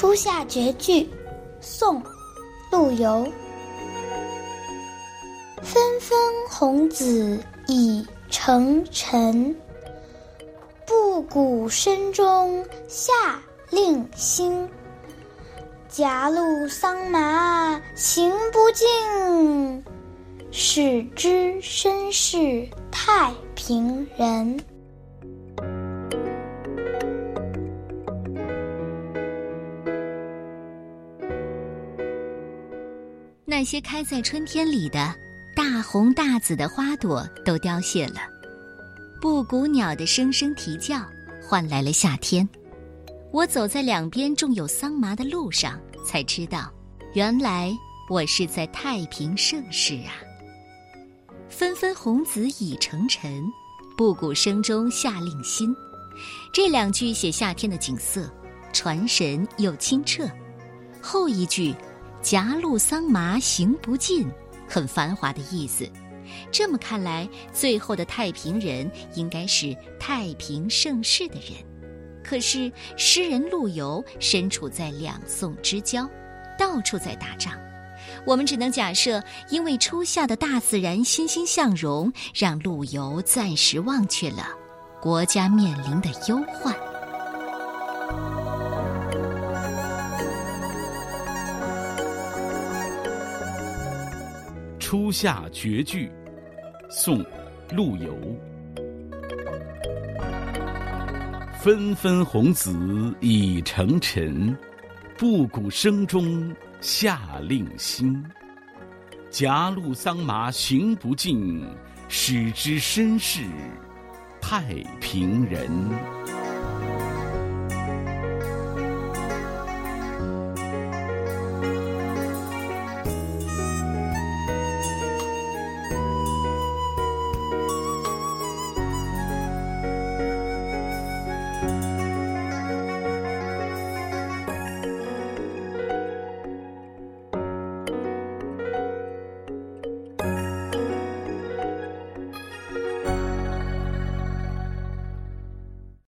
初夏绝句，宋·陆游。纷纷红紫已成尘，布谷声中夏令新。夹路桑麻行不尽，始知身是太平人。那些开在春天里的大红大紫的花朵都凋谢了，布谷鸟的声声啼叫换来了夏天。我走在两边种有桑麻的路上，才知道，原来我是在太平盛世啊。纷纷红紫已成尘，布谷声中夏令新。这两句写夏天的景色，传神又清澈。后一句。夹路桑麻行不尽，很繁华的意思。这么看来，最后的太平人应该是太平盛世的人。可是诗人陆游身处在两宋之交，到处在打仗。我们只能假设，因为初夏的大自然欣欣向荣，让陆游暂时忘却了国家面临的忧患。初夏绝句，宋·陆游。纷纷红紫已成尘，布谷声中夏令新。夹路桑麻行不尽，始知身是太平人。